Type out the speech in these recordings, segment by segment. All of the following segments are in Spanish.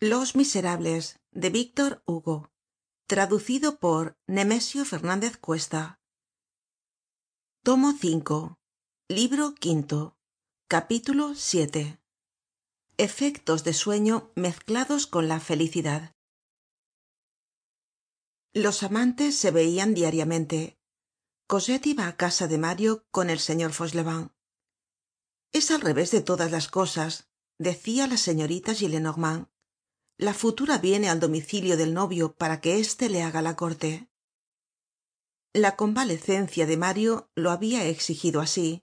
Los Miserables de Víctor Hugo. Traducido por Nemesio Fernández Cuesta. Tomo 5. Libro quinto. Capítulo 7. Efectos de sueño mezclados con la felicidad. Los amantes se veían diariamente. Cosette iba a casa de Mario con el señor fauchelevent. es al revés de todas las cosas decía la señorita gillenormand la futura viene al domicilio del novio para que éste le haga la corte. La convalecencia de mario lo habia exigido así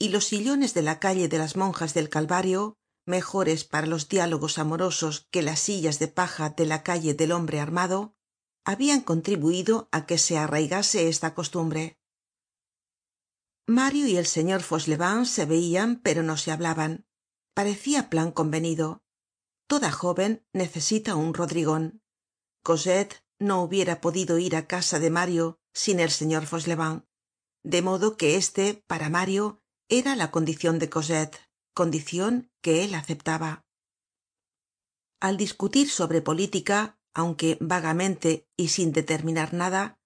y los sillones de la calle de las monjas del calvario mejores para los diálogos amorosos que las sillas de paja de la calle del hombre armado habian contribuido á que se arraigase esta costumbre. Mario y el señor fauchelevent se veian pero no se hablaban. Parecia plan convenido toda jóven necesita un rodrigon cosette no hubiera podido ir á casa de mario sin el señor fauchelevent. De modo que éste para mario era la condicion de cosette condicion que él aceptaba. Al discutir sobre política aunque vagamente y sin determinar nada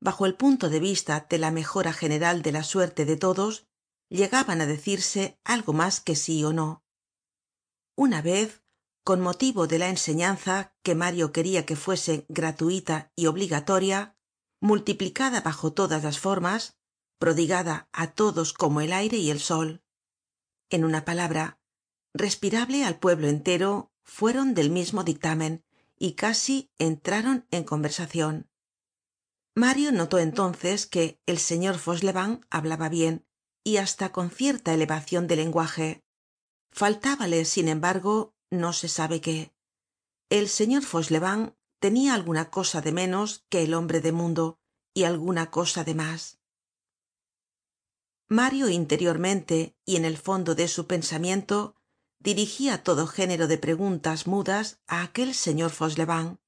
bajo el punto de vista de la mejora general de la suerte de todos llegaban á decirse algo mas que sí ó no. Una vez con motivo de la enseñanza que mario queria que fuese gratuita y obligatoria multiplicada bajo todas las formas prodigada á todos como el aire y el sol. En una palabra respirable al pueblo entero fueron del mismo dictamen y casi entraron en conversacion mario notó entonces que el señor fauchelevent hablaba bien y hasta con cierta elevacion de lenguaje. Faltábale sin embargo no se sabe qué. El señor fauchelevent tenia alguna cosa de menos que el hombre de mundo y alguna cosa de mas mario interiormente y en el fondo de su pensamiento dirigia todo género de preguntas mudas á aquel señor fauchelevent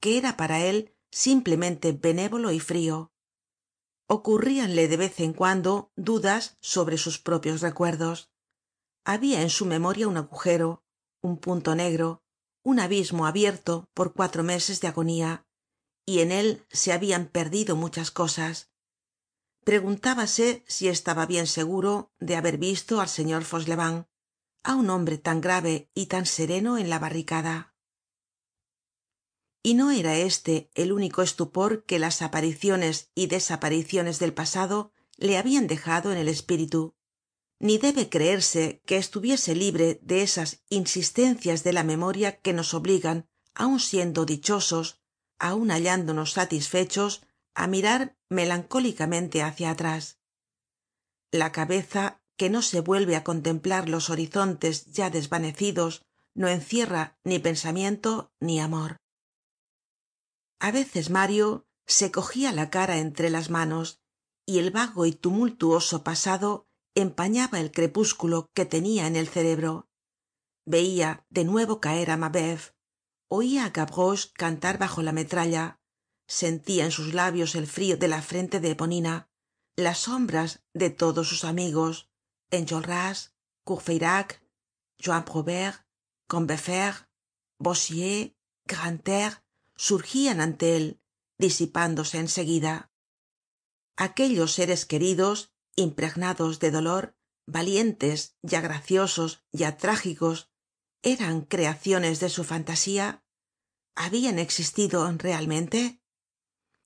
que era para él simplemente benévolo y frio ocurríanle de vez en cuando dudas sobre sus propios recuerdos. Habia en su memoria un agujero un punto negro un abismo abierto por cuatro meses de agonía y en él se habian perdido muchas cosas. Preguntábase si estaba bien seguro de haber visto al señor fauchelevent á un hombre tan grave y tan sereno en la barricada. Y no era este el único estupor que las apariciones y desapariciones del pasado le habian dejado en el espíritu ni debe creerse que estuviese libre de esas insistencias de la memoria que nos obligan aun siendo dichosos aun hallándonos satisfechos á mirar melancólicamente hacia atrás. La cabeza que no se vuelve á contemplar los horizontes ya desvanecidos no encierra ni pensamiento ni amor. A veces mario se cogia la cara entre las manos y el vago y tumultuoso pasado empañaba el crepúsculo que tenia en el cerebro. Veia de nuevo caer á mabeuf oia á gavroche cantar bajo la metralla sentia en sus labios el frio de la frente de eponina las sombras de todos sus amigos enjolras courfeyrac juan prouvaire combeferre bossuet grantaire surgian ante él disipándose en seguida aquellos seres queridos impregnados de dolor valientes ya graciosos ya trágicos eran creaciones de su fantasía habian existido realmente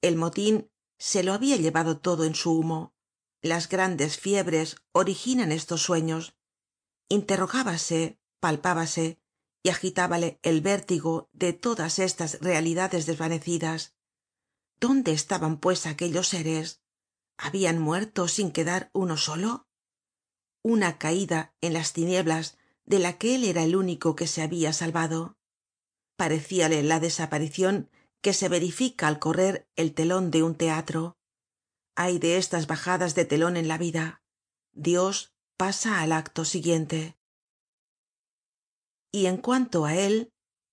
el motin se lo habia llevado todo en su humo. Las grandes fiebres originan estos sueños. Interrogábase palpábase y agitábale el vértigo de todas estas realidades desvanecidas. Dónde estaban pues aquellos seres habian muerto sin quedar uno solo una caida en las tinieblas de la que él era el único que se habia salvado. Parecíale la desaparicion que se verifica al correr el telon de un teatro. Hay de estas bajadas de telon en la vida. Dios pasa al acto siguiente. Y en cuanto á él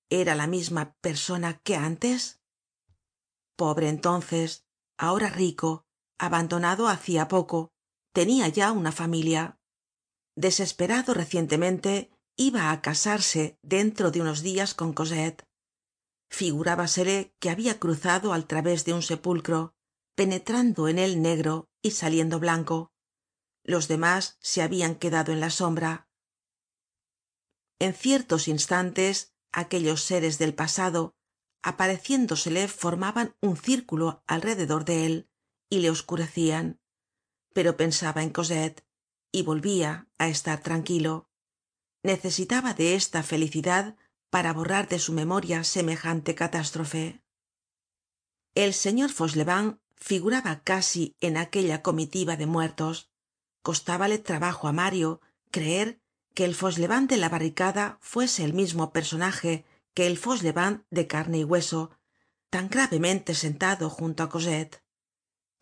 era la misma persona que antes pobre entonces ahora rico abandonado hacia poco tenia ya una familia. Desesperado recientemente iba á casarse dentro de unos dias con cosette. Figurábasele que habia cruzado al través de un sepulcro penetrando en él negro y saliendo blanco. Los demás se habian quedado en la sombra. En ciertos instantes aquellos seres del pasado apareciéndosele formaban un círculo alrededor de él y le oscurecian pero pensaba en cosette y volvia á estar tranquilo. Necesitaba de esta felicidad para borrar de su memoria semejante catástrofe. El señor fauchelevent figuraba casi en aquella comitiva de muertos. Costábale trabajo á mario creer que el fauchelevent de la barricada fuese el mismo personaje que el fauchelevent de carne y hueso tan gravemente sentado junto á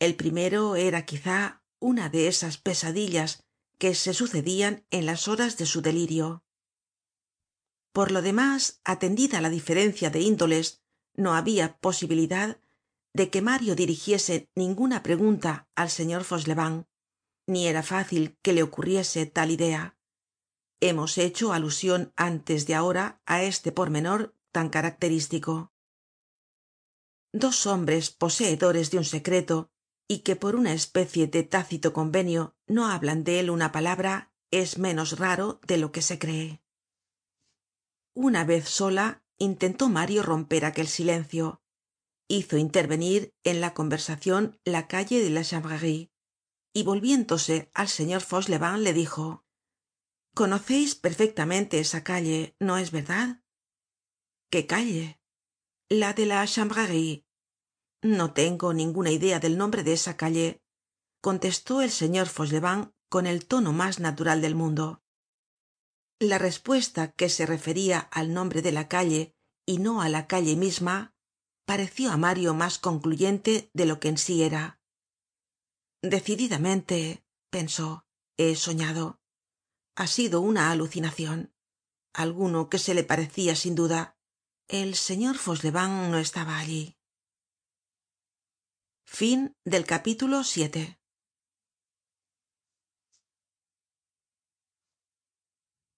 el primero era quizá una de esas pesadillas que se sucedian en las horas de su delirio. Por lo demás atendida la diferencia de índoles no habia posibilidad de que mario dirigiese ninguna pregunta al señor fauchelevent ni era fácil que le ocurriese tal idea. Hemos hecho alusion antes de ahora á este pormenor tan característico. Dos hombres poseedores de un secreto y que por una especie de tácito convenio no hablan de él una palabra es menos raro de lo que se cree. Una vez sola intentó mario romper aquel silencio. Hizo intervenir en la conversacion la calle de la chanvrerie y volviéndose al señor fauchelevent le dijo conoceis perfectamente esa calle no es verdad qué calle la de la no tengo ninguna idea del nombre de esa calle contestó el señor fauchelevent con el tono mas natural del mundo. La respuesta que se referia al nombre de la calle y no á la calle misma pareció á mario mas concluyente de lo que en sí era. Decididamente pensó he soñado. Ha sido una alucinacion alguno que se le parecia sin duda. El señor fauchelevent no estaba allí Fin del capítulo 7